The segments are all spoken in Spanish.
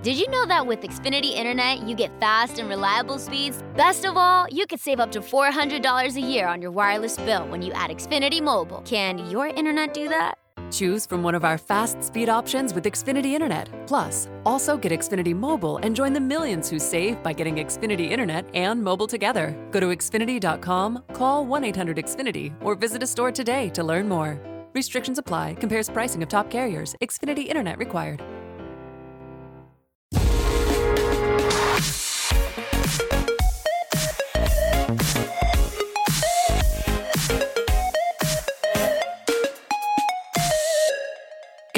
Did you know that with Xfinity Internet, you get fast and reliable speeds? Best of all, you could save up to $400 a year on your wireless bill when you add Xfinity Mobile. Can your internet do that? Choose from one of our fast speed options with Xfinity Internet. Plus, also get Xfinity Mobile and join the millions who save by getting Xfinity Internet and mobile together. Go to Xfinity.com, call 1 800 Xfinity, or visit a store today to learn more. Restrictions apply, compares pricing of top carriers. Xfinity Internet required.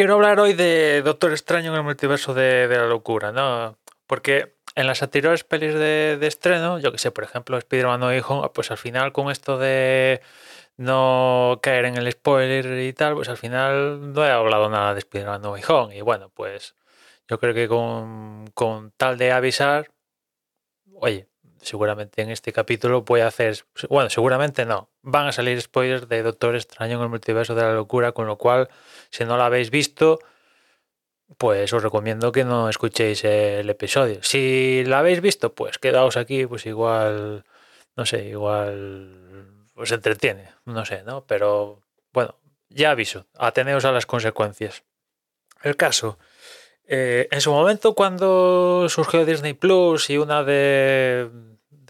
Quiero hablar hoy de Doctor Extraño en el multiverso de, la locura, ¿no? Porque en las anteriores pelis de, estreno, yo que sé, por ejemplo, Spider-Man No Home, pues al final con esto de no caer en el spoiler y tal, pues al final no he hablado nada de Spider-Man No Home. Y bueno, pues yo creo que con tal de avisar, oye, seguramente en este capítulo voy a hacer, bueno, seguramente no, van a salir spoilers de Doctor Extraño en el multiverso de la locura, con lo cual, si no lo habéis visto, pues os recomiendo que no escuchéis el episodio. Si la habéis visto, pues quedaos aquí, pues igual, no sé, igual os entretiene, no sé, ¿no? Pero bueno, ya aviso, ateneos a las consecuencias. El caso, eh, en su momento cuando surgió Disney Plus y una de,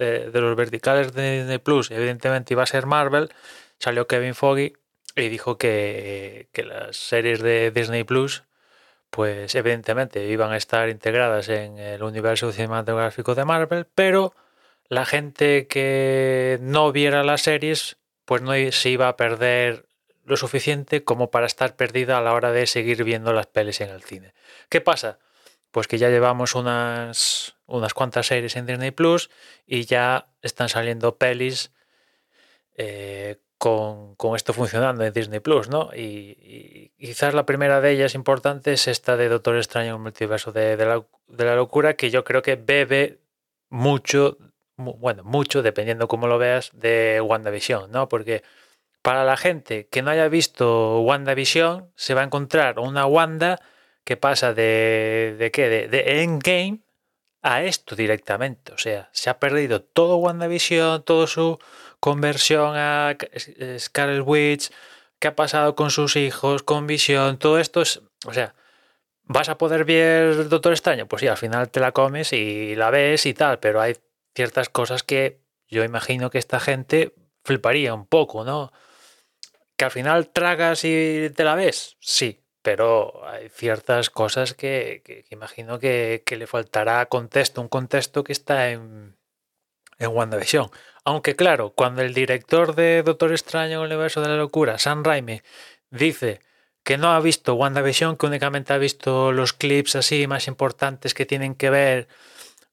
de, los verticales de Disney Plus evidentemente iba a ser Marvel, salió Kevin Foggy y dijo que, que las series de Disney Plus pues evidentemente iban a estar integradas en el universo cinematográfico de Marvel, pero la gente que no viera las series pues no se iba a perder lo suficiente como para estar perdida a la hora de seguir viendo las pelis en el cine. ¿Qué pasa? Pues que ya llevamos unas, unas cuantas series en Disney Plus y ya están saliendo pelis eh, con, con, esto funcionando en Disney Plus, ¿no? Y, quizás la primera de ellas importante es esta de Doctor Extraño en el multiverso de, de, la, de la locura, que yo creo que bebe mucho, bueno, mucho, dependiendo cómo lo veas, de WandaVision, ¿no? Porque para la gente que no haya visto WandaVision, se va a encontrar una Wanda que pasa de, de qué? De, de Endgame a esto directamente. O sea, se ha perdido todo WandaVision, toda su conversión a Scarlet Witch, qué ha pasado con sus hijos, con Visión, todo esto es. O sea, ¿vas a poder ver Doctor Extraño? Pues sí, al final te la comes y la ves y tal, pero hay ciertas cosas que yo imagino que esta gente fliparía un poco, ¿no? Que al final tragas y te la ves, sí, pero hay ciertas cosas que, que, imagino que, que, le faltará contexto, un contexto que está en, en WandaVision. Aunque claro, cuando el director de Doctor Extraño en el universo de la locura, Sam Raimi, dice que no ha visto WandaVision, que únicamente ha visto los clips así más importantes que tienen que ver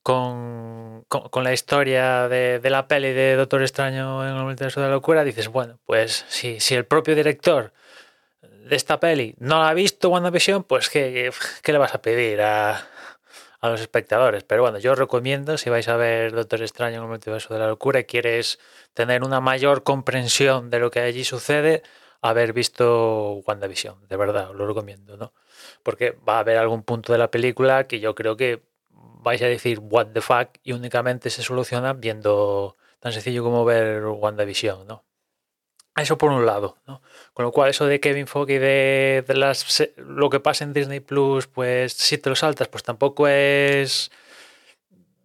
con, con, con la historia de, de, la peli de Doctor Extraño en el universo de la locura, dices, bueno, pues si, si el propio director de esta peli no la ha visto WandaVision, pues ¿qué, qué le vas a pedir a, a los espectadores? Pero bueno, yo os recomiendo, si vais a ver Doctor Extraño en el multiverso de la locura y quieres tener una mayor comprensión de lo que allí sucede, haber visto WandaVision, de verdad, os lo recomiendo, ¿no? Porque va a haber algún punto de la película que yo creo que vais a decir what the fuck y únicamente se soluciona viendo tan sencillo como ver WandaVision, ¿no? Eso por un lado, ¿no? Con lo cual, eso de Kevin Foggy de, de las, lo que pasa en Disney Plus, pues si te lo saltas, pues tampoco es.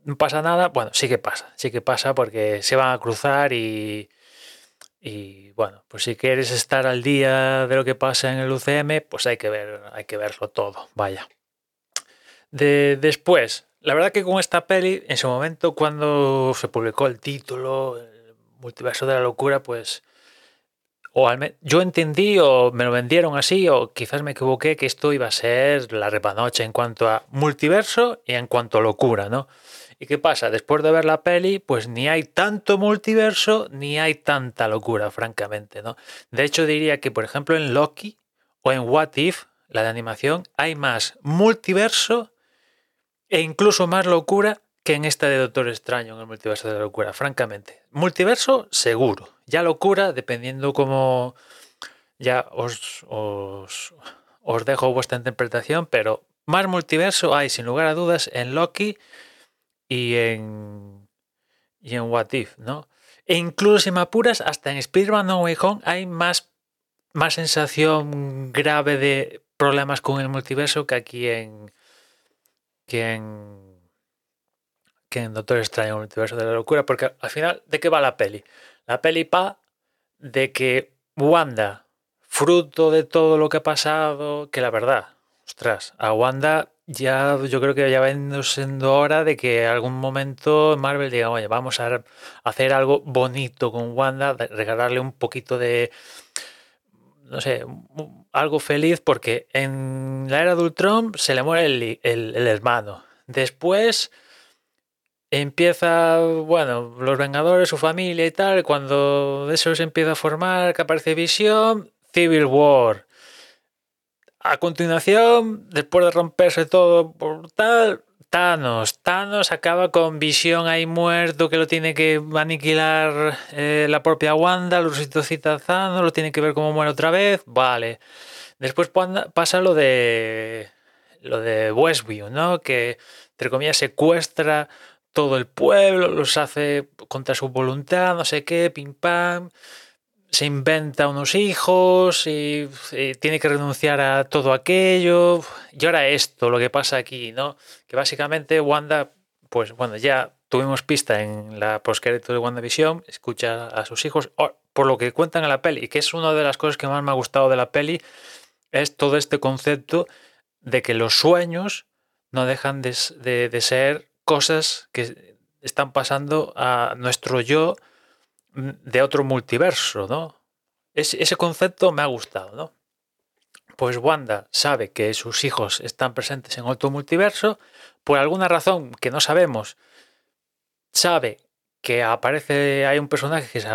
No pasa nada. Bueno, sí que pasa, sí que pasa porque se van a cruzar y. Y bueno, pues si quieres estar al día de lo que pasa en el UCM, pues hay que ver, hay que verlo todo, vaya. De, después, la verdad que con esta peli, en su momento, cuando se publicó el título, multiverso de la locura, pues o yo entendí o me lo vendieron así o quizás me equivoqué que esto iba a ser la repanoche en cuanto a multiverso y en cuanto a locura, ¿no? ¿Y qué pasa? Después de ver la peli, pues ni hay tanto multiverso ni hay tanta locura, francamente, ¿no? De hecho diría que, por ejemplo, en Loki o en What If, la de animación, hay más multiverso e incluso más locura que en esta de Doctor Extraño, en el multiverso de la locura, francamente. Multiverso, seguro. Ya locura, dependiendo cómo... Ya os, os, os dejo vuestra interpretación, pero más multiverso hay, sin lugar a dudas, en Loki y en, y en What If, ¿no? E incluso si me apuras, hasta en Spider-Man No Way Home hay más, más sensación grave de problemas con el multiverso que aquí en, que en, que en Doctor Extraño, el multiverso de la locura, porque al final, ¿de qué va la peli? La peli va de que Wanda, fruto de todo lo que ha pasado, que la verdad, ostras, a Wanda ya yo creo que ya va siendo hora de que algún momento Marvel diga, oye, vamos a hacer algo bonito con Wanda, regalarle un poquito de, no sé, algo feliz, porque en la era de Ultron se le muere el, el hermano. Después empieza, bueno, los Vengadores, su familia y tal, cuando eso se empieza a formar, que aparece Visión, Civil War. A continuación, después de romperse todo por tal, Thanos. Thanos acaba con Visión ahí muerto que lo tiene que aniquilar eh, la propia Wanda, lo resucita Thanos, lo tiene que ver cómo muere otra vez, vale. Después pasa lo de lo de Westview, ¿no? Que entre comillas secuestra todo el pueblo, los hace contra su voluntad, no sé qué, pim pam se inventa unos hijos y, tiene que renunciar a todo aquello. Y ahora esto, lo que pasa aquí, ¿no? Que básicamente Wanda, pues bueno, ya tuvimos pista en la postcrédito de WandaVision, escucha a sus hijos, por lo que cuentan en la peli, que es una de las cosas que más me ha gustado de la peli, es todo este concepto de que los sueños no dejan de, de ser cosas que están pasando a nuestro yo de otro multiverso, ¿no? ese concepto me ha gustado, ¿no? Pues Wanda sabe que sus hijos están presentes en otro multiverso, por alguna razón que no sabemos, sabe que aparece, hay un personaje que es,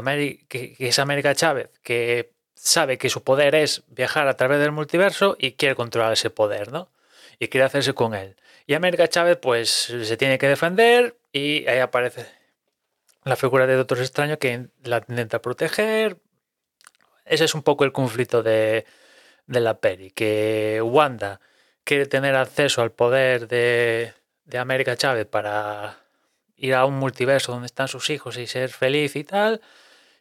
que es América Chávez, que sabe que su poder es viajar a través del multiverso y quiere controlar ese poder, ¿no? Y quiere hacerse con él. Y América Chávez, pues, se tiene que defender y ahí aparece la figura de Doctor Extraño que la intenta proteger. Ese es un poco el conflicto de, la peli, que Wanda quiere tener acceso al poder de, América Chávez para ir a un multiverso donde están sus hijos y ser feliz y tal.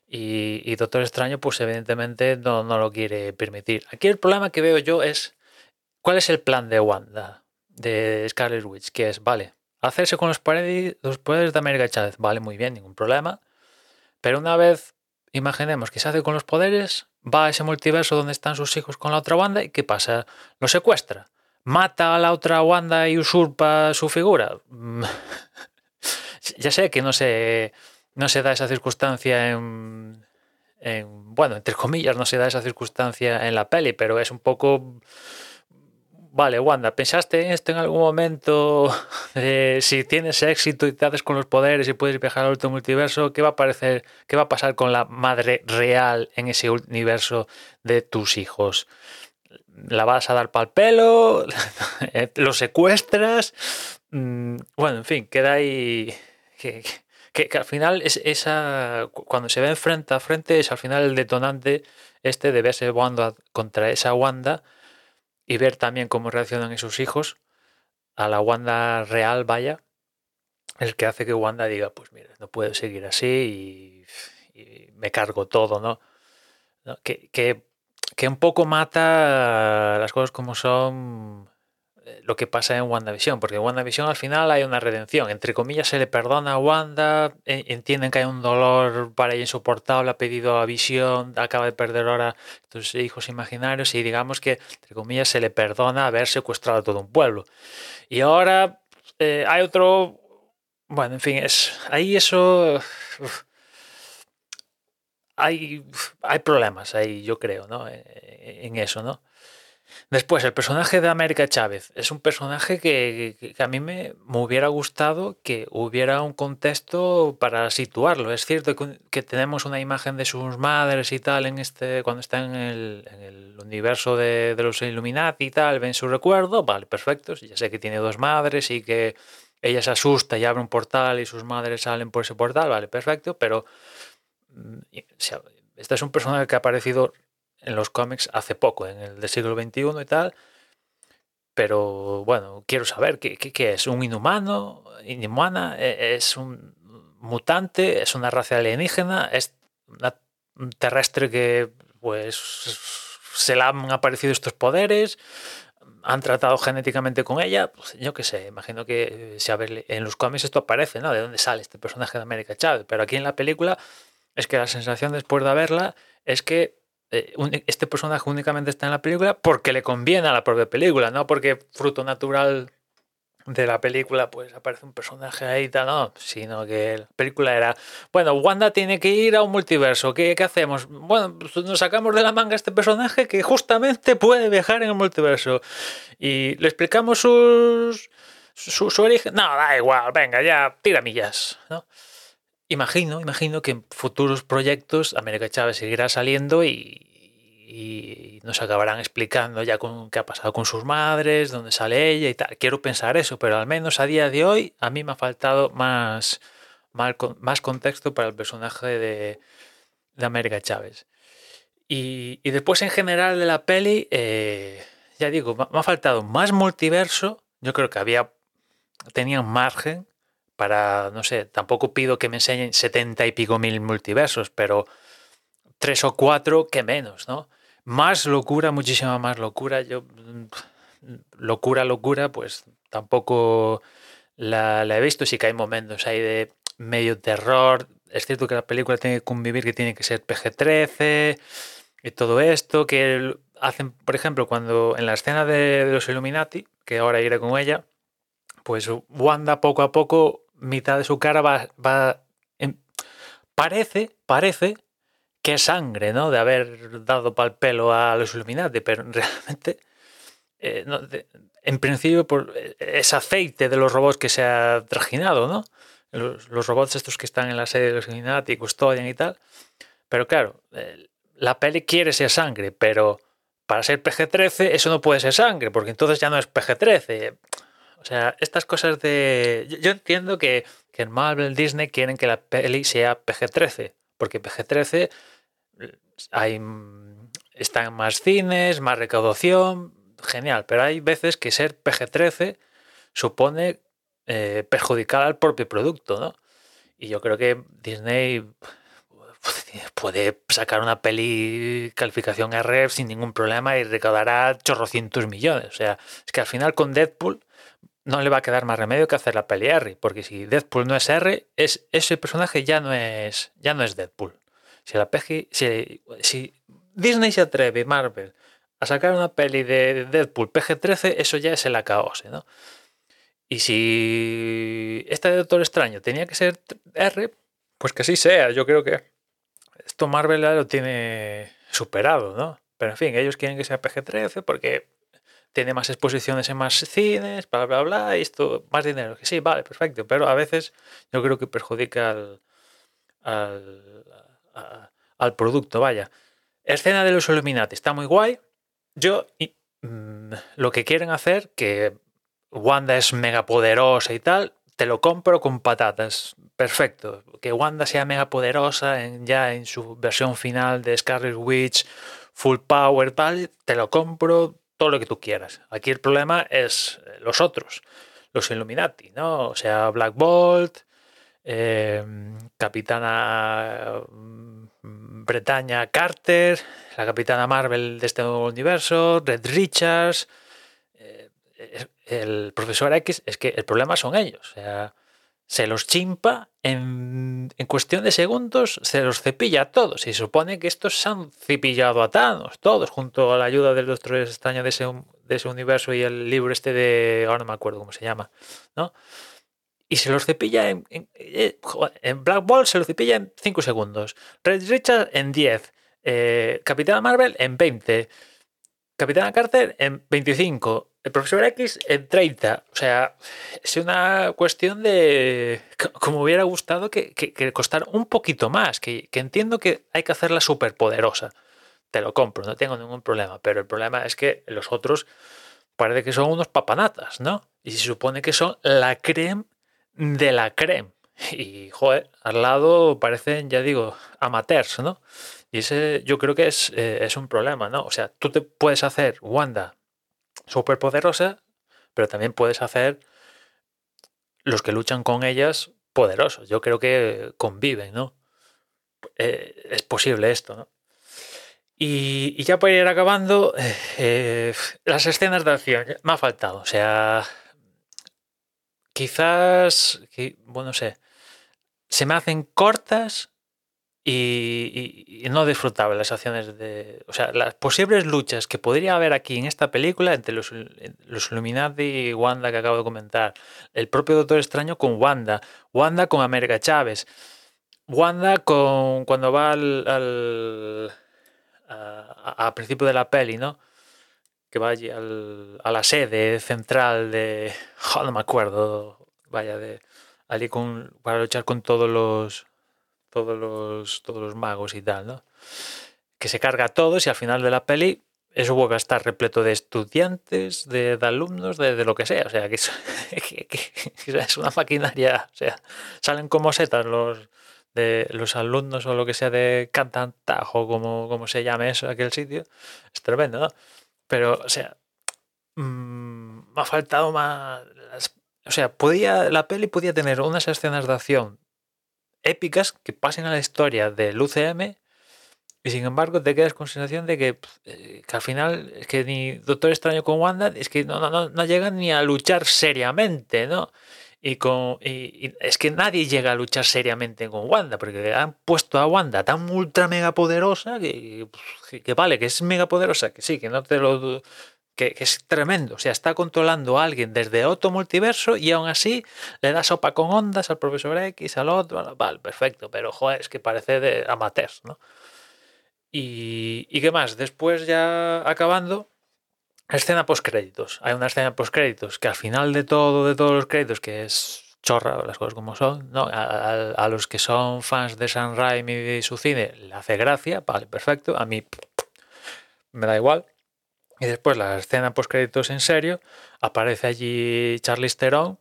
Y, Doctor Extraño, pues evidentemente no, no, lo quiere permitir. Aquí el problema que veo yo es cuál es el plan de Wanda, de Scarlet Witch, que es, vale, Hacerse con los poderes, de América Chávez, vale, muy bien, ningún problema. Pero una vez, imaginemos que se hace con los poderes, va a ese multiverso donde están sus hijos con la otra banda y ¿qué pasa? Lo secuestra. Mata a la otra banda y usurpa su figura. ya sé que no se, no se da esa circunstancia en, en, bueno, entre comillas, no se da esa circunstancia en la peli, pero es un poco Vale, Wanda, ¿pensaste en esto en algún momento? si tienes éxito y te haces con los poderes y puedes viajar al otro multiverso, ¿qué va a qué va a pasar con la madre real en ese universo de tus hijos? ¿La vas a dar pal pelo? ¿Lo secuestras? Mm, bueno, en fin, queda ahí. Que, al final es esa. Cuando se ven frente a frente, es al final el detonante este de verse Wanda contra esa Wanda y ver también cómo reaccionan esos hijos a la Wanda real, vaya, el que hace que Wanda diga, pues mira, no puedo seguir así y, me cargo todo, ¿no? Que, que, que, un poco mata las cosas como son lo que pasa en WandaVision, porque en WandaVision al final hay una redención, entre comillas se le perdona a Wanda, e, entienden que hay un dolor para ella insoportable, ha pedido a Visión, acaba de perder ahora sus hijos imaginarios y digamos que entre comillas se le perdona haber secuestrado a todo un pueblo. Y ahora eh, hay otro, bueno, en fin, es ahí eso... hay, hay problemas ahí, yo creo, ¿no? E, en eso, ¿no? Después, el personaje de América Chávez es un personaje que, a mí me, hubiera gustado que hubiera un contexto para situarlo. Es cierto que, tenemos una imagen de sus madres y tal en este cuando está en el, universo de, los Illuminati y tal, ven su recuerdo, vale, perfecto. Ya sé que tiene dos madres y que ella se asusta y abre un portal y sus madres salen por ese portal, vale, perfecto, pero mm, este es un personaje que ha aparecido en los cómics hace poco, en el del siglo XXI y tal. pero bueno, quiero saber qué, qué, es, un inhumano, inhumana, e, es un mutante, es una raza alienígena, es un terrestre que pues se le han aparecido estos poderes, han tratado genéticamente con ella, pues yo qué sé, imagino que si a ver, en los cómics esto aparece, ¿no? De dónde sale este personaje de América Chávez, pero aquí en la película es que la sensación después de verla es que eh, este personaje únicamente está en la película porque le conviene a la propia película, no porque fruto natural de la película pues aparece un personaje ahí tal, no, sino que la película era, bueno, Wanda tiene que ir a un multiverso, ¿qué, qué hacemos? Bueno, pues nos sacamos de la manga este personaje que justamente puede viajar en el multiverso y le explicamos sus, su, su origen, no, da igual, venga, ya, tira millas, ¿no? Imagino, imagino que en futuros proyectos América Chávez seguirá saliendo y, nos acabarán explicando ya con, qué ha pasado con sus madres, dónde sale ella y tal. Quiero pensar eso, pero al menos a día de hoy a mí me ha faltado más, más, contexto para el personaje de, América Chávez. Y, después en general de la peli, eh, ya digo, me ha faltado más multiverso. Yo creo que había, tenían margen para, no sé, tampoco pido que me enseñen setenta y pico mil multiversos, pero tres o cuatro, que menos, ¿no? Más locura, muchísima más locura. Yo, mm, locura, locura, pues tampoco la, he visto. Sí que hay momentos ahí de medio terror. Es cierto que la película tiene que convivir, que tiene que ser PG-13 y todo esto, que hacen, por ejemplo, cuando en la escena de, de los Illuminati, que ahora iré con ella, pues Wanda poco a poco mitad de su cara va, va parece, parece que es sangre, ¿no? De haber dado pal pelo a los Illuminati, pero realmente, eh, en principio, por, eh, es aceite de los robots que se ha trajinado, ¿no? Los, robots estos que están en la sede de los Illuminati, custodian y tal. Pero claro, la peli quiere ser sangre, pero para ser PG-13 eso no puede ser sangre, porque entonces ya no es PG-13. O sea, estas cosas de... Yo entiendo que, que en Marvel, Disney quieren que la peli sea PG-13, porque PG-13 hay, está en más cines, más recaudación, genial, pero hay veces que ser PG-13 supone eh, perjudicar al propio producto, ¿no? Y yo creo que Disney puede sacar una peli calificación R sin ningún problema y recaudará chorrocientos millones. O sea, es que al final con Deadpool no le va a quedar más remedio que hacer la peli R, porque si Deadpool no es R, es, ese personaje ya no es, ya no es Deadpool. Si, la si, Disney se atreve, Marvel, a sacar una peli de Deadpool PG-13, eso ya es el acabose, ¿no? Y si esta de Doctor Extraño tenía que ser R, pues que así sea. Yo creo que esto Marvel ya lo tiene superado, ¿no? Pero en fin, ellos quieren que sea PG-13 porque tiene más exposiciones en más cines, bla, bla, bla, y esto, más dinero. Sí, vale, perfecto, pero a veces yo creo que perjudica al, al, producto, vaya. Escena de los Illuminati, está muy guay. Yo, mm, lo que quieren hacer, que Wanda es mega poderosa y tal, te lo compro con patatas. Perfecto. Que Wanda sea mega poderosa ya en su versión final de Scarlet Witch, full power, tal, te lo compro todo lo que tú quieras. Aquí el problema es eh, los otros, los Illuminati, ¿no? O sea, Black Bolt, em, Capitana mm, Bretaña Carter, la Capitana Marvel de este nuevo universo, Red Richards, eh, el Profesor X, es que el problema son ellos. O sea, se los chimpa en, cuestión de segundos, se los cepilla a todos. Y se supone que estos se han cepillado a Thanos, todos, junto a la ayuda del Doctor Extraño de ese, de ese universo y el libro este de. Ahora no me acuerdo cómo se llama, ¿no? Y se los cepilla en, en, eh, Black Ball, se los cepilla en 5 segundos. Red Richard en 10. Eh, Capitana Marvel en 20. Capitana Carter en 25 el profesor X en 30. O sea, es una cuestión de. Como hubiera gustado que, que, costara un poquito más. Que, entiendo que hay que hacerla súper poderosa. Te lo compro, no tengo ningún problema. Pero el problema es que los otros parece que son unos papanatas, ¿no? Y se supone que son la creme de la creme. Y, joder, al lado parecen, ya digo, amateurs, ¿no? Y ese yo creo que es, eh, es un problema, ¿no? O sea, tú te puedes hacer Wanda súper poderosa pero también puedes hacer los que luchan con ellas poderosos. Yo creo que conviven, ¿no? Eh, es posible esto, ¿no? Y, ya para ir acabando, eh, las escenas de acción me ha faltado. O sea, quizás, bueno, no sé, se me hacen cortas y, no disfrutables las acciones de... O sea, las posibles luchas que podría haber aquí en esta película entre los, los Illuminati y Wanda que acabo de comentar, el propio Doctor Extraño con Wanda, Wanda con América Chávez, Wanda con cuando va al a, principio de la peli, ¿no? Que va allí a la sede central de. no me acuerdo. Vaya, de. Allí con, para luchar con todos los. Todos los. Todos los magos y tal, ¿no? Que se carga a todos y al final de la peli eso a estar repleto de estudiantes, de, alumnos, de, lo que sea. O sea, que es, una maquinaria. O sea, salen como setas los, de los alumnos o lo que sea de Cantantajo, como, como se llame eso, aquel sitio, es tremendo, ¿no? Pero, o sea, mm, me ha faltado más... O sea, podía, la peli podía tener unas escenas de acción épicas que pasen a la historia del UCM y sin embargo te quedas con sensación de que, eh, que al final es que ni Doctor Extraño con Wanda es que no, no, no llegan ni a luchar seriamente, ¿no? Y, con, y, es que nadie llega a luchar seriamente con Wanda, porque han puesto a Wanda tan ultra mega poderosa que, que, vale, que es mega poderosa, que sí, que no te lo. Que, es tremendo. O sea, está controlando a alguien desde otro multiverso y aún así le da sopa con ondas al profesor X, al otro. Vale, perfecto, pero joder, es que parece de amateurs, ¿no? Y, qué más, después ya acabando Escena post créditos. Hay una escena post créditos que al final de todo, de todos los créditos, que es chorra, las cosas como son, ¿no? A, los que son fans de San Raimi y su cine le hace gracia, vale, perfecto. A mí me da igual. Y después la escena post créditos en serio, aparece allí Charlize Theron,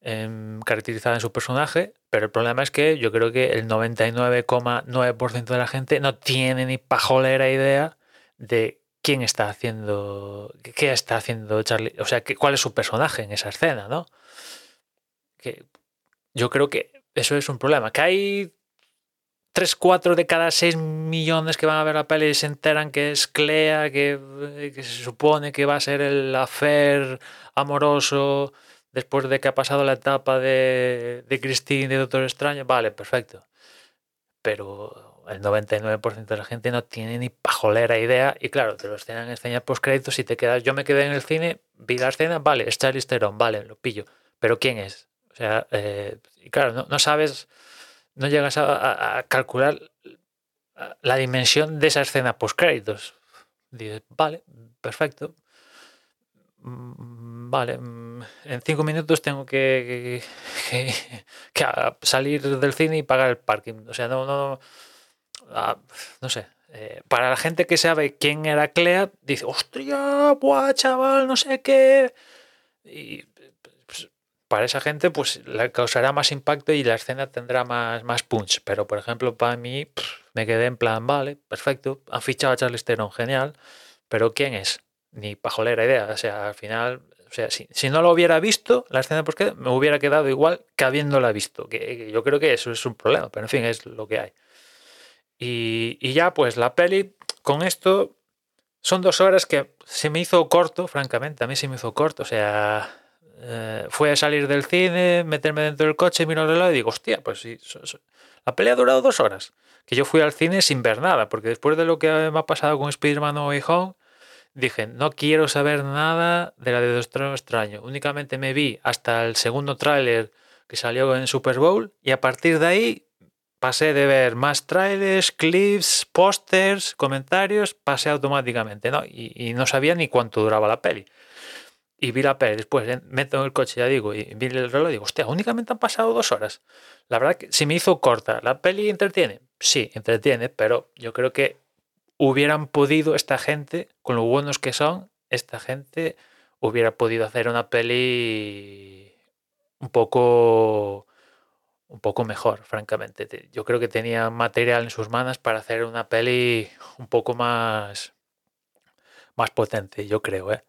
em, caracterizada en su personaje, pero el problema es que yo creo que el 99,9% de la gente no tiene ni pajolera idea de quién está haciendo, qué está haciendo Charlie, o sea, cuál es su personaje en esa escena, ¿no? Que yo creo que eso es un problema, que hay 3, 4 de cada 6 millones que van a ver la peli se enteran que es Clea, que, se supone que va a ser el afer amoroso después de que ha pasado la etapa de, de Christine de Doctor Extraño, vale, perfecto. Pero el 99% de la gente no tiene ni pajolera idea y claro, te lo escenan enseñar post créditos y te quedas, yo me quedé en el cine, vi la escena, vale, es Charlize vale, lo pillo, pero ¿quién es? O sea, eh, y claro, no, sabes, no llegas a, calcular la dimensión de esa escena post créditos. Dices, vale, perfecto. Mm, vale, mm, en cinco minutos tengo que, salir del cine y pagar el parking. O sea, no, no, Ah, no sé, eh, para la gente que sabe quién era Clea, dice, hostia, buah, chaval, no sé qué. Y para esa gente, pues le causará más impacto y la escena tendrá más, más punch. Pero, por ejemplo, para mí, me quedé en plan, vale, perfecto, han fichado a Charles Theron, genial, pero ¿quién es? Ni pajolera idea. O sea, al final, o sea, si, si no lo hubiera visto, la escena, pues me hubiera quedado igual que habiéndola visto. que yo creo que eso es un problema, pero en fin, es lo que hay. Y, ya, pues la peli, con esto, son dos horas que se me hizo corto, francamente, a mí se me hizo corto. O sea, eh, fue a salir del cine, meterme dentro del coche, miro el reloj y digo, hostia, pues sí, la peli ha durado dos horas. Que yo fui al cine sin ver nada, porque después de lo que me ha pasado con Spider-Man No Way Home, dije, no quiero saber nada de la de Doctor Extraño. Únicamente me vi hasta el segundo tráiler que salió en Super Bowl y a partir de ahí pasé de ver más trailers, clips, pósters, comentarios, pasé automáticamente, ¿no? Y, no sabía ni cuánto duraba la peli. Y vi la peli, después meto en el coche, ya digo, y vi el reloj y digo, hostia, únicamente han pasado dos horas. La verdad que se me hizo corta. ¿La peli entretiene? Sí, entretiene, pero yo creo que hubieran podido esta gente, con lo buenos que son, esta gente hubiera podido hacer una peli un poco un poco mejor, francamente. Yo creo que tenía material en sus manos para hacer una peli un poco más, más potente, yo creo, ¿eh?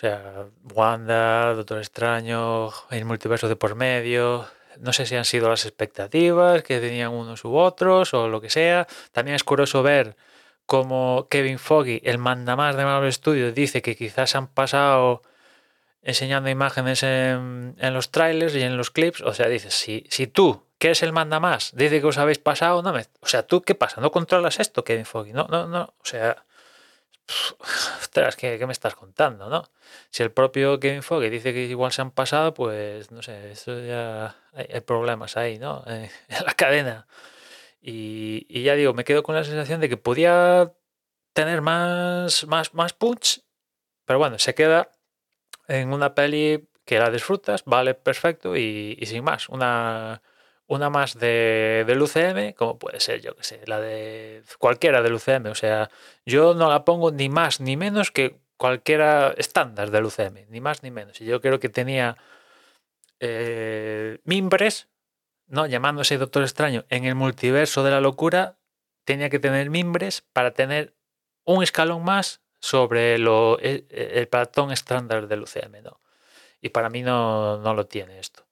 O sea, Wanda, Doctor Extraño, el multiverso de por medio. No sé si han sido las expectativas que tenían unos u otros o lo que sea. También es curioso ver cómo Kevin Foggy, el mandamás de Marvel Studios, dice que quizás han pasado enseñando imágenes en, los trailers y en los clips. O sea, dices, si, si tú, que es el mandamás, dice que os habéis pasado, no me, o sea, ¿tú qué pasa? ¿No controlas esto, Kevin Foggy? No, no, no. O sea, ostras, ¿qué, me estás contando, no? Si el propio Kevin Foggy dice que igual se han pasado, pues no sé, eso ya hay, problemas ahí, ¿no? En la cadena. Y, y, ya digo, me quedo con la sensación de que podía tener más, más, más punch, pero bueno, se queda en una peli que la disfrutas, vale, perfecto, y, y sin más. Una, una más de, del UCM, como puede ser, yo que sé, la de cualquiera del UCM. O sea, yo no la pongo ni más ni menos que cualquiera estándar del UCM, ni más ni menos. Y yo creo que tenía eh, mimbres, ¿no? Llamándose Doctor Extraño en el multiverso de la locura, tenía que tener mimbres para tener un escalón más sobre lo, el, el patrón estándar del UCM, ¿no? Y para mí no, no lo tiene esto.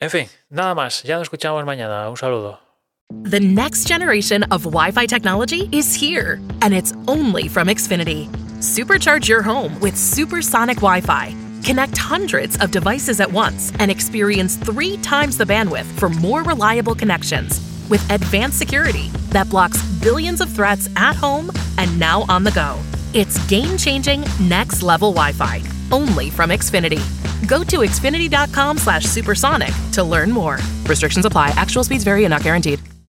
En fin, nada más. Ya nos escuchamos mañana. Un saludo. The next generation of Wi Fi technology is here, and it's only from Xfinity. Supercharge your home with supersonic Wi Fi. Connect hundreds of devices at once and experience three times the bandwidth for more reliable connections. With advanced security that blocks billions of threats at home and now on the go. It's game changing, next level Wi Fi, only from Xfinity. Go to xfinity.com slash supersonic to learn more. Restrictions apply. Actual speeds vary and not guaranteed.